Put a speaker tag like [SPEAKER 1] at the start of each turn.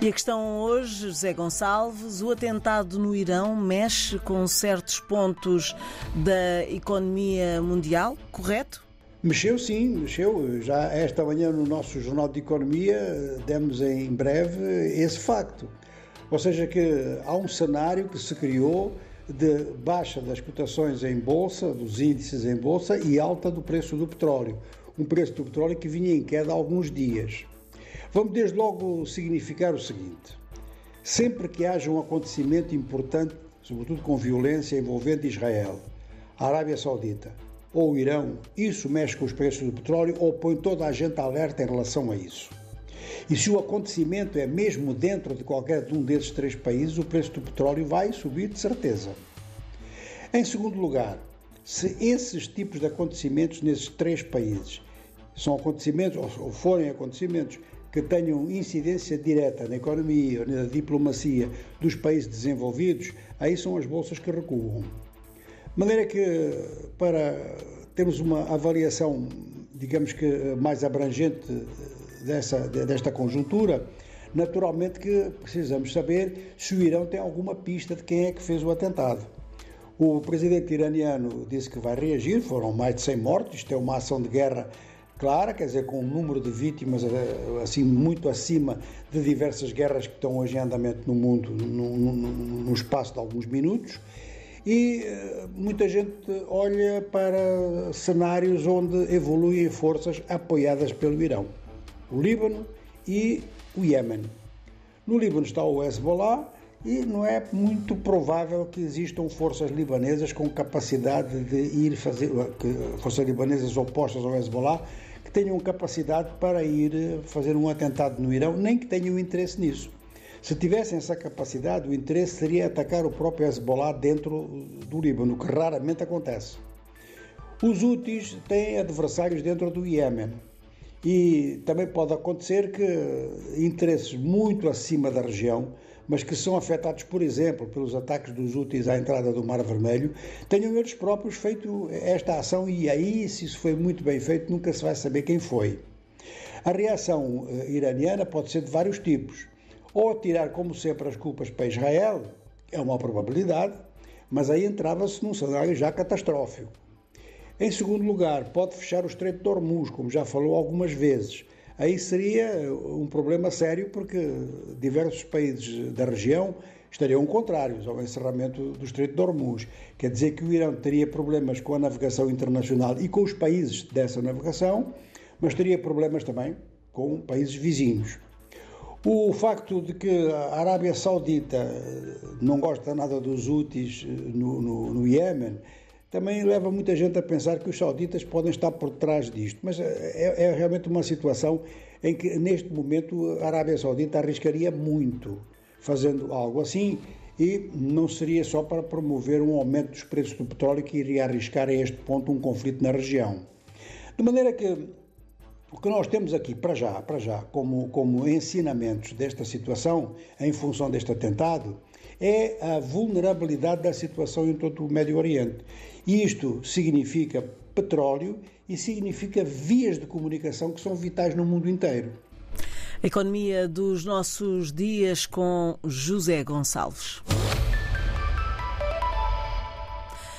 [SPEAKER 1] E a questão hoje, José Gonçalves, o atentado no Irão mexe com certos pontos da economia mundial, correto?
[SPEAKER 2] Mexeu sim, mexeu. Já esta manhã no nosso Jornal de Economia demos em breve esse facto. Ou seja, que há um cenário que se criou de baixa das cotações em bolsa, dos índices em bolsa e alta do preço do petróleo. Um preço do petróleo que vinha em queda há alguns dias. Vamos desde logo significar o seguinte: sempre que haja um acontecimento importante, sobretudo com violência envolvendo Israel, a Arábia Saudita ou o Irão, isso mexe com os preços do petróleo ou põe toda a gente alerta em relação a isso. E se o acontecimento é mesmo dentro de qualquer um desses três países, o preço do petróleo vai subir de certeza. Em segundo lugar, se esses tipos de acontecimentos nesses três países são acontecimentos ou forem acontecimentos que tenham incidência direta na economia na diplomacia dos países desenvolvidos, aí são as bolsas que recuam. De maneira que, para termos uma avaliação, digamos que mais abrangente dessa, desta conjuntura, naturalmente que precisamos saber se o Irão tem alguma pista de quem é que fez o atentado. O presidente iraniano disse que vai reagir, foram mais de 100 mortos, isto é uma ação de guerra clara, quer dizer, com um número de vítimas eh, assim muito acima de diversas guerras que estão hoje em andamento no mundo no, espaço de alguns minutos. E eh, muita gente olha para cenários onde evoluem forças apoiadas pelo Irão, o Líbano e o Iêmen. No Líbano está o Hezbollah e não é muito provável que existam forças libanesas com capacidade de ir fazer, forças libanesas opostas ao Hezbollah, que tenham capacidade para ir fazer um atentado no Irão, nem que tenham interesse nisso. Se tivessem essa capacidade, o interesse seria atacar o próprio Hezbollah dentro do Líbano, que raramente acontece. Os úteis têm adversários dentro do Iêmen. E também pode acontecer que interesses muito acima da região, mas que são afetados, por exemplo, pelos ataques dos úteis à entrada do Mar Vermelho, tenham eles próprios feito esta ação e aí, se isso foi muito bem feito, nunca se vai saber quem foi. A reação eh, iraniana pode ser de vários tipos. Ou tirar, como sempre, as culpas para Israel, é uma probabilidade, mas aí entrava-se num cenário já catastrófico. Em segundo lugar, pode fechar o Estreito de Hormuz, como já falou algumas vezes. Aí seria um problema sério porque diversos países da região estariam contrários ao encerramento do Estreito de Hormuz. Quer dizer que o Irão teria problemas com a navegação internacional e com os países dessa navegação, mas teria problemas também com países vizinhos. O facto de que a Arábia Saudita não gosta nada dos úteis no, no, no Iêmen também leva muita gente a pensar que os sauditas podem estar por trás disto, mas é, é realmente uma situação em que, neste momento, a Arábia Saudita arriscaria muito fazendo algo assim e não seria só para promover um aumento dos preços do petróleo que iria arriscar a este ponto um conflito na região. De maneira que o que nós temos aqui, para já, para já, como, como ensinamentos desta situação, em função deste atentado, é a vulnerabilidade da situação em todo o Médio Oriente. E isto significa petróleo e significa vias de comunicação que são vitais no mundo inteiro.
[SPEAKER 1] Economia dos nossos dias com José Gonçalves.